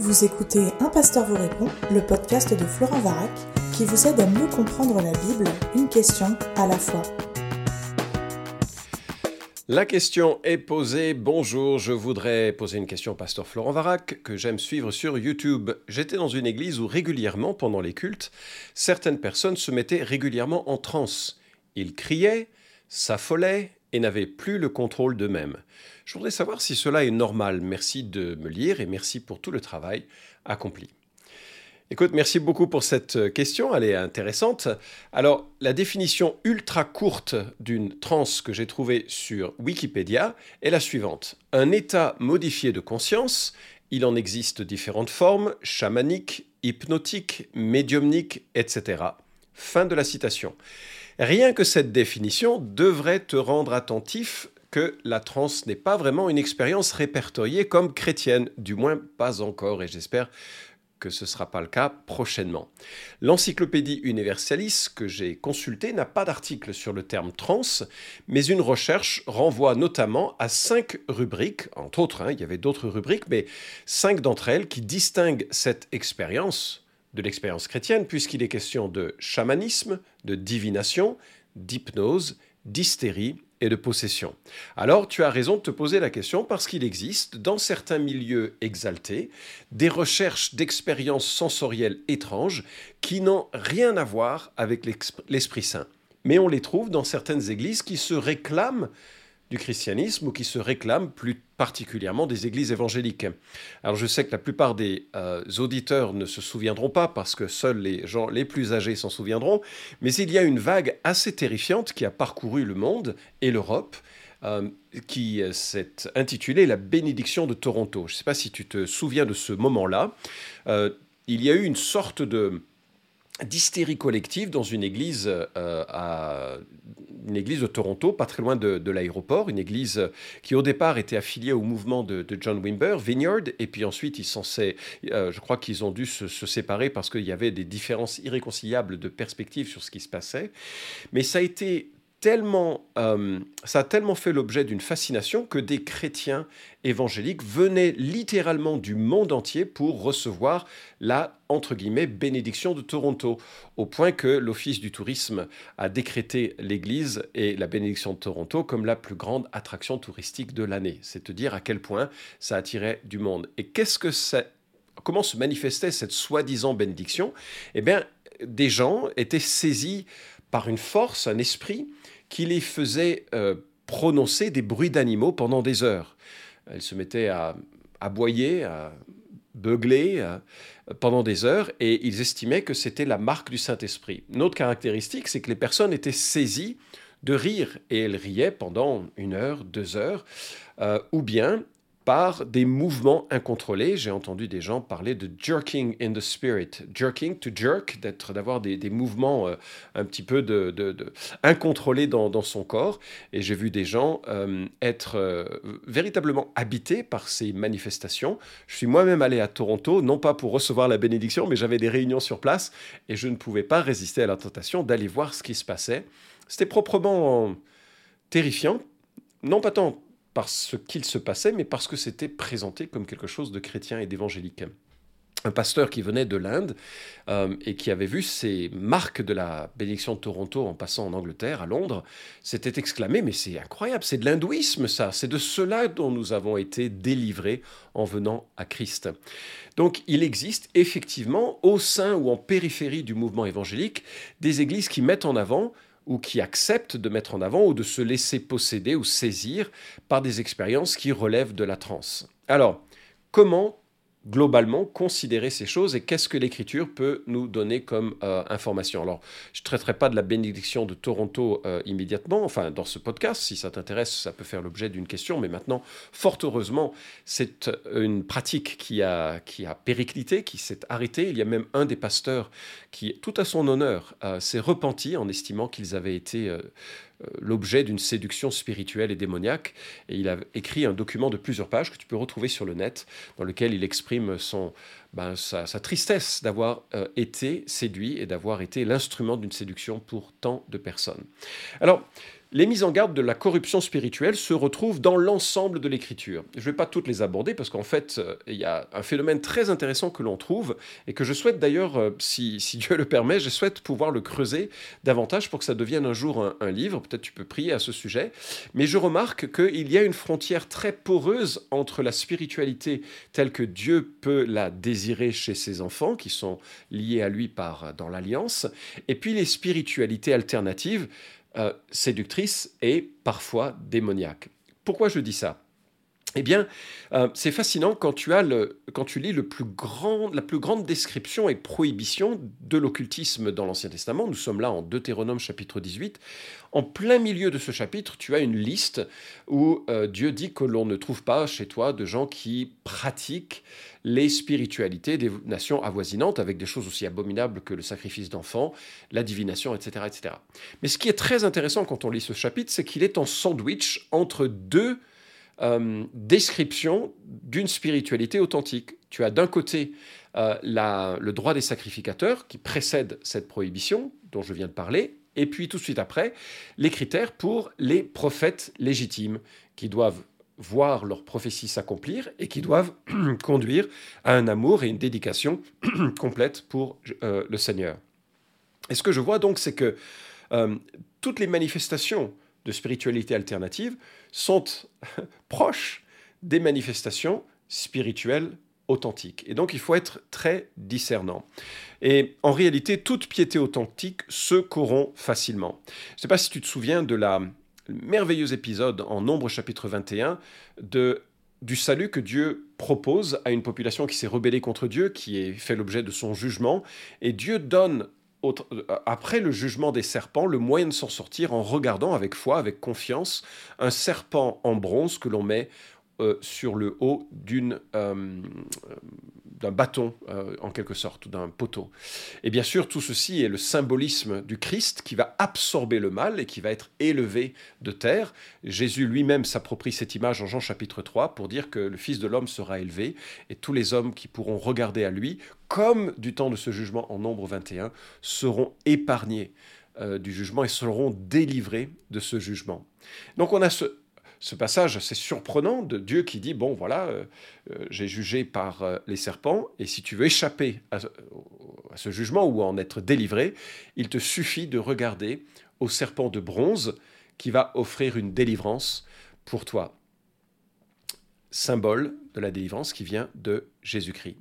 Vous écoutez Un pasteur vous répond, le podcast de Florent Varac, qui vous aide à mieux comprendre la Bible, une question à la fois. La question est posée. Bonjour, je voudrais poser une question au pasteur Florent Varac, que j'aime suivre sur YouTube. J'étais dans une église où régulièrement, pendant les cultes, certaines personnes se mettaient régulièrement en transe. Ils criaient, s'affolaient et n'avaient plus le contrôle d'eux-mêmes. Je voudrais savoir si cela est normal. Merci de me lire et merci pour tout le travail accompli. Écoute, merci beaucoup pour cette question, elle est intéressante. Alors, la définition ultra courte d'une transe que j'ai trouvée sur Wikipédia est la suivante. Un état modifié de conscience, il en existe différentes formes, chamaniques, hypnotiques, médiumniques, etc. Fin de la citation. Rien que cette définition devrait te rendre attentif que la transe n'est pas vraiment une expérience répertoriée comme chrétienne, du moins pas encore, et j'espère que ce ne sera pas le cas prochainement. L'encyclopédie Universalis que j'ai consultée n'a pas d'article sur le terme trans, mais une recherche renvoie notamment à cinq rubriques, entre autres, hein, il y avait d'autres rubriques, mais cinq d'entre elles qui distinguent cette expérience de l'expérience chrétienne, puisqu'il est question de chamanisme, de divination, d'hypnose, d'hystérie et de possession. Alors tu as raison de te poser la question parce qu'il existe dans certains milieux exaltés des recherches d'expériences sensorielles étranges qui n'ont rien à voir avec l'Esprit Saint. Mais on les trouve dans certaines églises qui se réclament du christianisme ou qui se réclament plus particulièrement des églises évangéliques. Alors je sais que la plupart des euh, auditeurs ne se souviendront pas parce que seuls les gens les plus âgés s'en souviendront, mais il y a une vague assez terrifiante qui a parcouru le monde et l'Europe. Euh, qui euh, s'est intitulée La bénédiction de Toronto. Je ne sais pas si tu te souviens de ce moment-là. il y a eu une sorte d'hystérie collective dans une église à une église de Toronto, pas très loin de, l'aéroport, une église qui au départ était affiliée au mouvement de, John Wimber, Vineyard, et puis ensuite ils sont, euh, je crois qu'ils ont dû se, séparer parce qu'il y avait des différences irréconciliables de perspective sur ce qui se passait. Mais ça a été tellement, euh, ça a tellement fait l'objet d'une fascination que des chrétiens évangéliques venaient littéralement du monde entier pour recevoir la entre guillemets bénédiction de Toronto, au point que l'Office du tourisme a décrété l'église et la bénédiction de Toronto comme la plus grande attraction touristique de l'année. C'est te dire à quel point ça attirait du monde. Et qu'est-ce que c'est Comment se manifestait cette soi-disant bénédiction? Eh bien, des gens étaient saisis par une force, un esprit, qui les faisait euh, prononcer des bruits d'animaux pendant des heures. Ils se mettaient à aboyer, à beugler pendant des heures, et ils estimaient que c'était la marque du Saint-Esprit. Une autre caractéristique, c'est que les personnes étaient saisies de rire, et elles riaient pendant une heure, deux heures, euh, ou bien par des mouvements incontrôlés. J'ai entendu des gens parler de jerking in the spirit. Jerking, to jerk, d'être, d'avoir des, mouvements euh, un petit peu de, incontrôlés dans, son corps. Et j'ai vu des gens euh, être euh, véritablement habités par ces manifestations. Je suis moi-même allé à Toronto, non pas pour recevoir la bénédiction, mais j'avais des réunions sur place et je ne pouvais pas résister à la tentation d'aller voir ce qui se passait. C'était proprement terrifiant, non pas tant parce qu'il se passait, mais parce que c'était présenté comme quelque chose de chrétien et d'évangélique. Un pasteur qui venait de l'Inde euh, et qui avait vu ces marques de la bénédiction de Toronto en passant en Angleterre, à Londres, s'était exclamé Mais c'est incroyable, c'est de l'hindouisme ça, c'est de cela dont nous avons été délivrés en venant à Christ. Donc il existe effectivement au sein ou en périphérie du mouvement évangélique des églises qui mettent en avant ou qui acceptent de mettre en avant ou de se laisser posséder ou saisir par des expériences qui relèvent de la transe. Alors, comment globalement considérer ces choses et qu'est-ce que l'écriture peut nous donner comme euh, information. Alors, je ne traiterai pas de la bénédiction de Toronto euh, immédiatement, enfin dans ce podcast, si ça t'intéresse, ça peut faire l'objet d'une question, mais maintenant, fort heureusement, c'est une pratique qui a, qui a périclité, qui s'est arrêtée. Il y a même un des pasteurs qui, tout à son honneur, euh, s'est repenti en estimant qu'ils avaient été l'objet d'une séduction spirituelle et démoniaque. Et il a écrit un document de plusieurs pages que tu peux retrouver sur le net, dans lequel il exprime son, ben, sa, tristesse d'avoir euh, été séduit et d'avoir été l'instrument d'une séduction pour tant de personnes. Alors, les mises en garde de la corruption spirituelle se retrouvent dans l'ensemble de l'écriture. Je ne vais pas toutes les aborder parce qu'en fait, euh, il y a un phénomène très intéressant que l'on trouve et que je souhaite d'ailleurs, euh, si, Dieu le permet, je souhaite pouvoir le creuser davantage pour que ça devienne un jour un, un livre. Peut-être tu peux prier à ce sujet. Mais je remarque qu'il y a une frontière très poreuse entre la spiritualité telle que Dieu peut la désirer chez ses enfants, qui sont liés à lui par, dans l'alliance, et puis les spiritualités alternatives euh, séductrice et parfois démoniaque. Pourquoi je dis ça? Eh bien, euh, c'est fascinant quand tu, lis la plus grande description et prohibition de l'occultisme dans l'Ancien Testament. Nous sommes là en Deutéronome chapitre 18. En plein milieu de ce chapitre, tu as une liste où euh, Dieu dit que l'on ne trouve pas chez toi de gens qui pratiquent les spiritualités des nations avoisinantes avec des choses aussi abominables que le sacrifice d'enfants, la divination, etc., etc. Mais ce qui est très intéressant quand on lit ce chapitre, c'est qu'il est en sandwich entre deux euh, description d'une spiritualité authentique. Tu as d'un côté euh, le droit des sacrificateurs qui précède cette prohibition dont je viens de parler, et puis tout de suite après, les critères pour les prophètes légitimes qui doivent voir leur prophétie s'accomplir et qui doivent conduire à un amour et une dédication complète pour euh, le Seigneur. Et ce que je vois donc, c'est que toutes les manifestations de spiritualité alternative sont proches des manifestations spirituelles authentiques. Et donc il faut être très discernant. Et en réalité, toute piété authentique se corrompt facilement. Je ne sais pas si tu te souviens de la merveilleux épisode en Nombre chapitre 21 de du salut que Dieu propose à une population qui s'est rebellée contre Dieu, qui est fait l'objet de son jugement, et Dieu donne euh, après le jugement des serpents, le moyen de s'en sortir en regardant avec foi, avec confiance, un serpent en bronze que l'on met euh, sur le haut euh, d'un bâton, en quelque sorte, ou d'un poteau. Et bien sûr, tout ceci est le symbolisme du Christ qui va absorber le mal et qui va être élevé de terre. Jésus lui-même s'approprie cette image en Jean chapitre 3 pour dire que le Fils de l'homme sera élevé et tous les hommes qui pourront regarder à lui comme du temps de ce jugement en nombre 21, seront épargnés euh, du jugement et seront délivrés de ce jugement. Donc on a ce, passage assez surprenant de Dieu qui dit, bon voilà, euh, euh, j'ai jugé par les serpents, et si tu veux échapper à, ce jugement ou en être délivré, il te suffit de regarder au serpent de bronze qui va offrir une délivrance pour toi. Symbole de la délivrance qui vient de Jésus-Christ.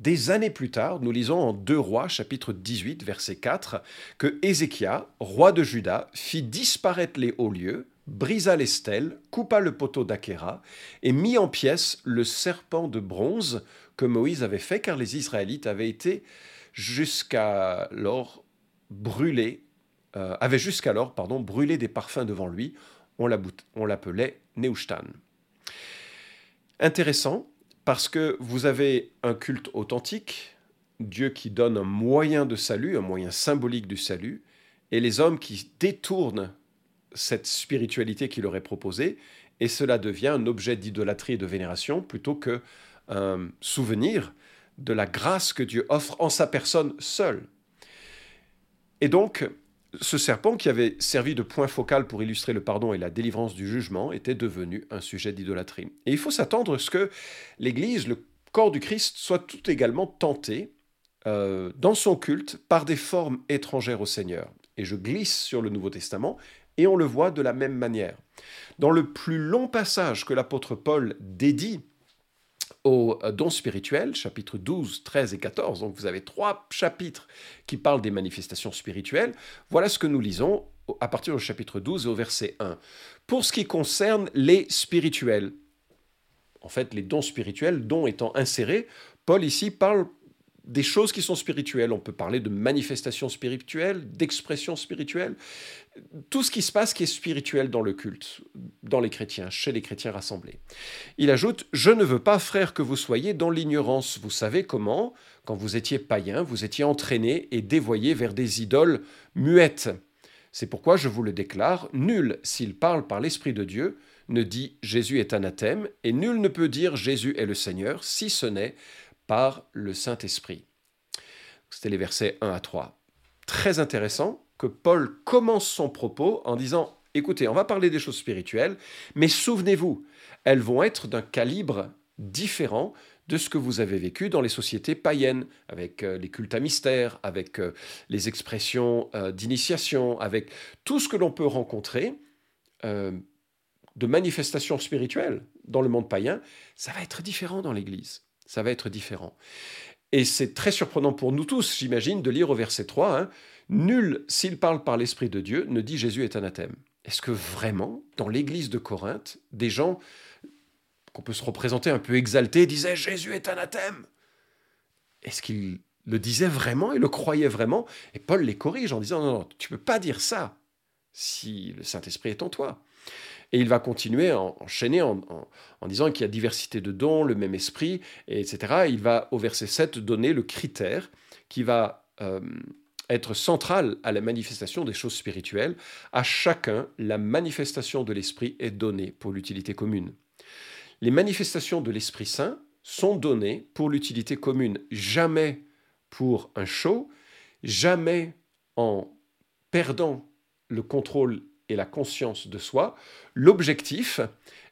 Des années plus tard, nous lisons en 2 Rois, chapitre 18, verset 4, que Ézéchia, roi de Juda, fit disparaître les hauts lieux, brisa les stèles, coupa le poteau d'Akéra et mit en pièces le serpent de bronze que Moïse avait fait, car les Israélites avaient été jusqu'alors brûlés, euh, avaient jusqu'alors pardon, brûlé des parfums devant lui. On l'appelait Neushtan. Intéressant, parce que vous avez un culte authentique, Dieu qui donne un moyen de salut, un moyen symbolique du salut, et les hommes qui détournent cette spiritualité qui leur est proposée, et cela devient un objet d'idolâtrie et de vénération plutôt que un souvenir de la grâce que Dieu offre en sa personne seule. Et donc, ce serpent qui avait servi de point focal pour illustrer le pardon et la délivrance du jugement était devenu un sujet d'idolâtrie. Et il faut s'attendre à ce que l'Église, le corps du Christ, soit tout également tenté euh, dans son culte par des formes étrangères au Seigneur. Et je glisse sur le Nouveau Testament et on le voit de la même manière. Dans le plus long passage que l'apôtre Paul dédie au euh, don spirituel, chapitres 12, 13 et 14. Donc vous avez trois chapitres qui parlent des manifestations spirituelles. Voilà ce que nous lisons à partir du chapitre 12 et au verset 1. Pour ce qui concerne les spirituels, en fait les dons spirituels, dons étant insérés, Paul ici parle des choses qui sont spirituelles. On peut parler de manifestations spirituelles, d'expressions spirituelles, tout ce qui se passe qui est spirituel dans le culte, dans les chrétiens, chez les chrétiens rassemblés. Il ajoute Je ne veux pas, frère, que vous soyez dans l'ignorance. Vous savez comment, quand vous étiez païen, vous étiez entraîné et dévoyé vers des idoles muettes. C'est pourquoi je vous le déclare nul, s'il parle par l'Esprit de Dieu, ne dit Jésus est anathème, et nul ne peut dire Jésus est le Seigneur, si ce n'est par le Saint-Esprit. C'était les versets 1 à 3. Très intéressant que Paul commence son propos en disant écoutez, on va parler des choses spirituelles, mais souvenez-vous, elles vont être d'un calibre différent de ce que vous avez vécu dans les sociétés païennes, avec euh, les cultes à mystère, avec euh, les expressions euh, d'initiation, avec tout ce que l'on peut rencontrer de manifestations spirituelles dans le monde païen, ça va être différent dans l'Église. Ça va être différent. Et c'est très surprenant pour nous tous, j'imagine, de lire au verset 3, hein, Nul, s'il parle par l'Esprit de Dieu, ne dit Jésus est anathème. Est-ce que vraiment, dans l'Église de Corinthe, des gens qu'on peut se représenter un peu exaltés disaient Jésus est anathème Est-ce qu'ils le disaient vraiment et le croyaient vraiment? Et Paul les corrige en disant non, non, tu ne peux pas dire ça si le Saint-Esprit est en toi. Et il va continuer à enchaîner en, disant qu'il y a diversité de dons, le même esprit, etc. il va au verset 7 donner le critère qui va euh, être central à la manifestation des choses spirituelles. À chacun, la manifestation de l'esprit est donnée pour l'utilité commune. Les manifestations de l'Esprit Saint sont données pour l'utilité commune, jamais pour un show, jamais en perdant le contrôle et la conscience de soi. L'objectif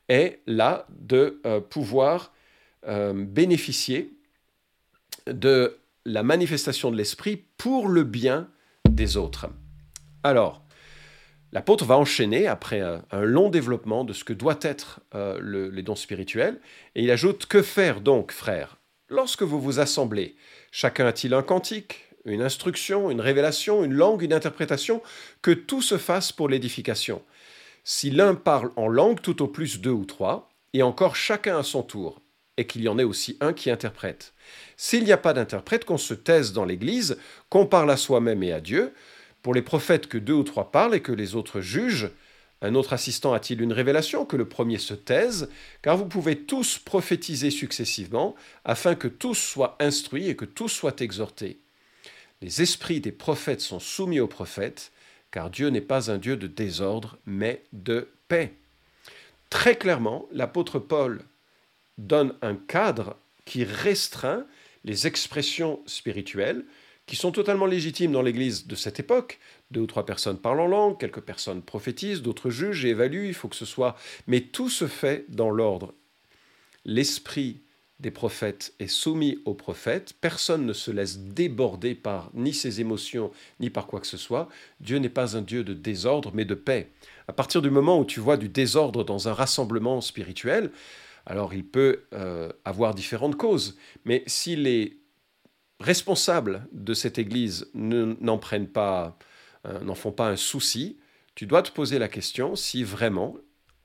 est là de euh, pouvoir euh, bénéficier de la manifestation de l'esprit pour le bien des autres. Alors, l'apôtre va enchaîner après un, long développement de ce que doit être euh, les dons spirituels, et il ajoute Que faire donc, frères Lorsque vous vous assemblez, chacun a-t-il un cantique? Une instruction, une révélation, une langue, une interprétation, que tout se fasse pour l'édification. Si l'un parle en langue, tout au plus deux ou trois, et encore chacun à son tour, et qu'il y en ait aussi un qui interprète. S'il n'y a pas d'interprète, qu'on se taise dans l'Église, qu'on parle à soi-même et à Dieu, pour les prophètes que deux ou trois parlent et que les autres jugent, un autre assistant a-t-il une révélation que le premier se taise, car vous pouvez tous prophétiser successivement, afin que tous soient instruits et que tous soient exhortés. Les esprits des prophètes sont soumis aux prophètes, car Dieu n'est pas un Dieu de désordre, mais de paix. Très clairement, l'apôtre Paul donne un cadre qui restreint les expressions spirituelles, qui sont totalement légitimes dans l'Église de cette époque. Deux ou trois personnes parlent en langue, quelques personnes prophétisent, d'autres jugent et évaluent, il faut que ce soit... Mais tout se fait dans l'ordre. L'esprit des prophètes est soumis aux prophètes. Personne ne se laisse déborder par ni ses émotions, ni par quoi que ce soit. Dieu n'est pas un Dieu de désordre, mais de paix. À partir du moment où tu vois du désordre dans un rassemblement spirituel, alors il peut euh, avoir différentes causes. Mais si les responsables de cette Église n'en prennent pas, euh, n'en font pas un souci, tu dois te poser la question si vraiment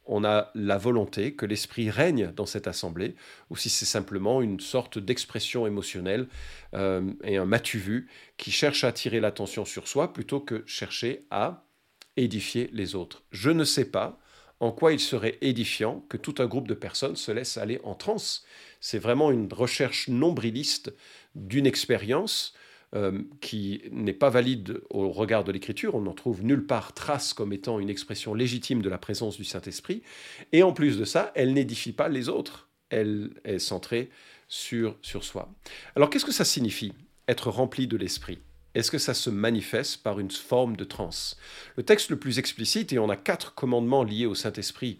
on a la volonté que l'esprit règne dans cette assemblée, ou si c'est simplement une sorte d'expression émotionnelle euh, et un matu vu qui cherche à attirer l'attention sur soi plutôt que chercher à édifier les autres. Je ne sais pas en quoi il serait édifiant que tout un groupe de personnes se laisse aller en transe. C'est vraiment une recherche nombriliste d'une expérience euh, qui n'est pas valide au regard de l'Écriture, on n'en trouve nulle part trace comme étant une expression légitime de la présence du Saint-Esprit, et en plus de ça, elle n'édifie pas les autres, elle est centrée sur, sur soi. Alors qu'est-ce que ça signifie, être rempli de l'Esprit? Est-ce que ça se manifeste par une forme de transe? Le texte le plus explicite, et on a quatre commandements liés au Saint-Esprit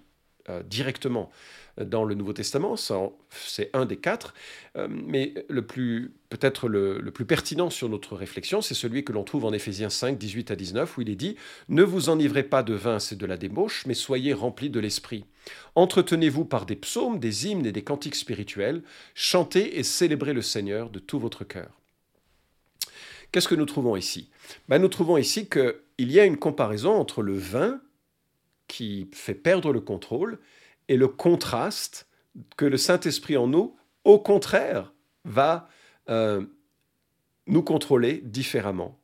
directement, dans le Nouveau Testament, c'est un des quatre, euh, mais le plus peut-être le, plus pertinent sur notre réflexion, c'est celui que l'on trouve en Éphésiens 5, 18 à 19, où il est dit Ne vous enivrez pas de vin, c'est de la débauche, mais soyez remplis de l'esprit. Entretenez-vous par des psaumes, des hymnes et des cantiques spirituels, chantez et célébrez le Seigneur de tout votre cœur. Qu'est-ce que nous trouvons ici? Ben, Nous trouvons ici qu'il y a une comparaison entre le vin qui fait perdre le contrôle et le contraste que le Saint-Esprit en nous, au contraire, va euh, nous contrôler différemment.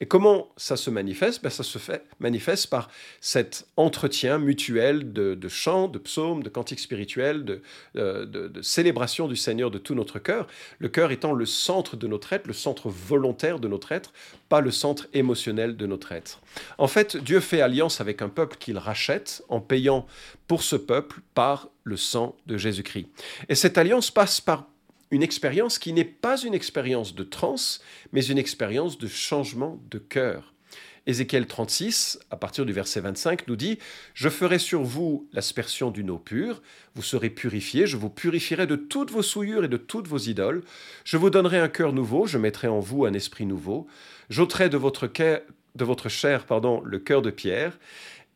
Et comment ça se manifeste? Ben, Ça se fait, manifeste par cet entretien mutuel de, chants, de psaumes, de cantiques spirituels, euh, de, de, célébration du Seigneur de tout notre cœur, le cœur étant le centre de notre être, le centre volontaire de notre être, pas le centre émotionnel de notre être. En fait, Dieu fait alliance avec un peuple qu'il rachète en payant pour ce peuple par le sang de Jésus-Christ. Et cette alliance passe par une expérience qui n'est pas une expérience de transe, mais une expérience de changement de cœur. Ézéchiel 36, à partir du verset 25, nous dit Je ferai sur vous l'aspersion d'une eau pure, vous serez purifiés, je vous purifierai de toutes vos souillures et de toutes vos idoles, je vous donnerai un cœur nouveau, je mettrai en vous un esprit nouveau, j'ôterai de votre, de votre chair pardon, le cœur de pierre,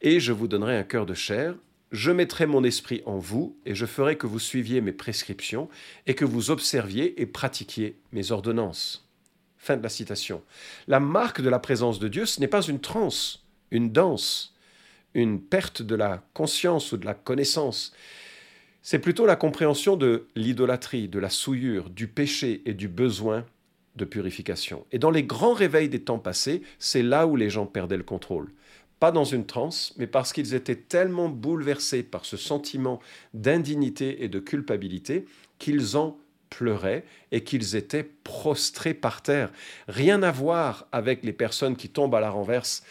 et je vous donnerai un cœur de chair. Je mettrai mon esprit en vous, et je ferai que vous suiviez mes prescriptions, et que vous observiez et pratiquiez mes ordonnances. Fin de la citation. La marque de la présence de Dieu, ce n'est pas une transe, une danse, une perte de la conscience ou de la connaissance. C'est plutôt la compréhension de l'idolâtrie, de la souillure, du péché et du besoin de purification. Et dans les grands réveils des temps passés, c'est là où les gens perdaient le contrôle. Pas dans une transe, mais parce qu'ils étaient tellement bouleversés par ce sentiment d'indignité et de culpabilité qu'ils en pleuraient et qu'ils étaient prostrés par terre. Rien à voir avec les personnes qui tombent à la renverse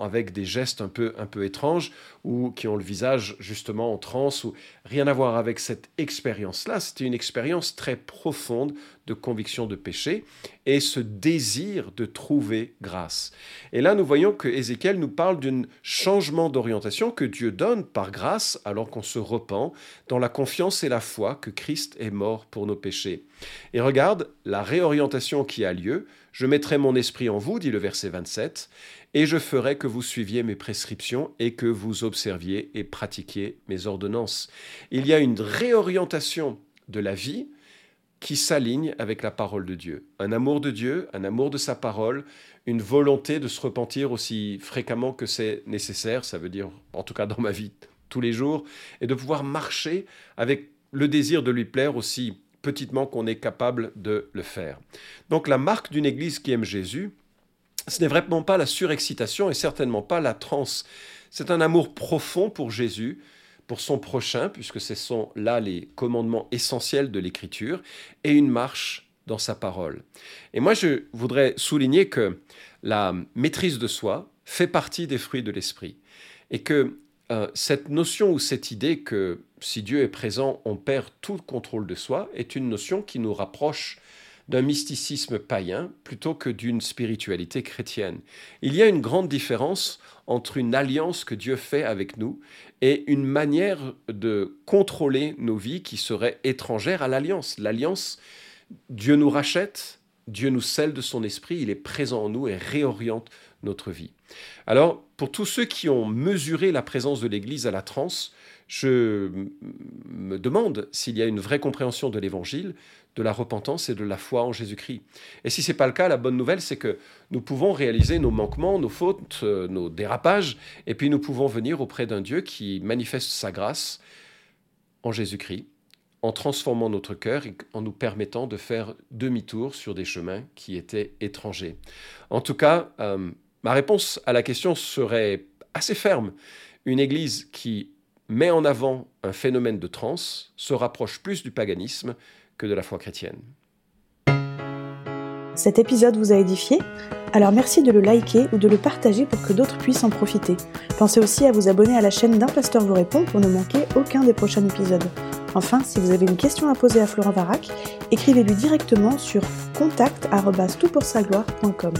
avec des gestes un peu, un peu étranges ou qui ont le visage justement en transe. Ou, rien à voir avec cette expérience-là. C'était une expérience très profonde de conviction de péché et ce désir de trouver grâce. Et là, nous voyons que Ézéchiel nous parle d'un changement d'orientation que Dieu donne par grâce alors qu'on se repent dans la confiance et la foi que Christ est mort pour nos péchés. Et regarde la réorientation qui a lieu. Je mettrai mon esprit en vous, dit le verset 27, et je ferai que vous suiviez mes prescriptions et que vous observiez et pratiquiez mes ordonnances. Il y a une réorientation de la vie qui s'aligne avec la parole de Dieu. Un amour de Dieu, un amour de sa parole, une volonté de se repentir aussi fréquemment que c'est nécessaire, ça veut dire en tout cas dans ma vie tous les jours, et de pouvoir marcher avec le désir de lui plaire aussi petitement qu'on est capable de le faire. Donc la marque d'une Église qui aime Jésus, ce n'est vraiment pas la surexcitation et certainement pas la transe. C'est un amour profond pour Jésus, pour son prochain, puisque ce sont là les commandements essentiels de l'Écriture, et une marche dans sa parole. Et moi, je voudrais souligner que la maîtrise de soi fait partie des fruits de l'Esprit, et que euh, cette notion ou cette idée que si Dieu est présent, on perd tout contrôle de soi, est une notion qui nous rapproche d'un mysticisme païen plutôt que d'une spiritualité chrétienne. Il y a une grande différence entre une alliance que Dieu fait avec nous et une manière de contrôler nos vies qui serait étrangère à l'alliance. L'alliance, Dieu nous rachète, Dieu nous scelle de son esprit, il est présent en nous et réoriente notre vie. Alors, pour tous ceux qui ont mesuré la présence de l'Église à la transe, je me demande s'il y a une vraie compréhension de l'Évangile, de la repentance et de la foi en Jésus-Christ. Et si ce n'est pas le cas, la bonne nouvelle, c'est que nous pouvons réaliser nos manquements, nos fautes, euh, nos dérapages, et puis nous pouvons venir auprès d'un Dieu qui manifeste sa grâce en Jésus-Christ, en transformant notre cœur et en nous permettant de faire demi-tour sur des chemins qui étaient étrangers. En tout cas, euh, ma réponse à la question serait assez ferme. Une Église qui met en avant un phénomène de transe se rapproche plus du paganisme que de la foi chrétienne. Cet épisode vous a édifié? Alors merci de le liker ou de le partager pour que d'autres puissent en profiter. Pensez aussi à vous abonner à la chaîne d'un pasteur vous répond pour ne manquer aucun des prochains épisodes. Enfin, si vous avez une question à poser à Florent Varac, écrivez-lui directement sur contact.toutpoursagloire.com.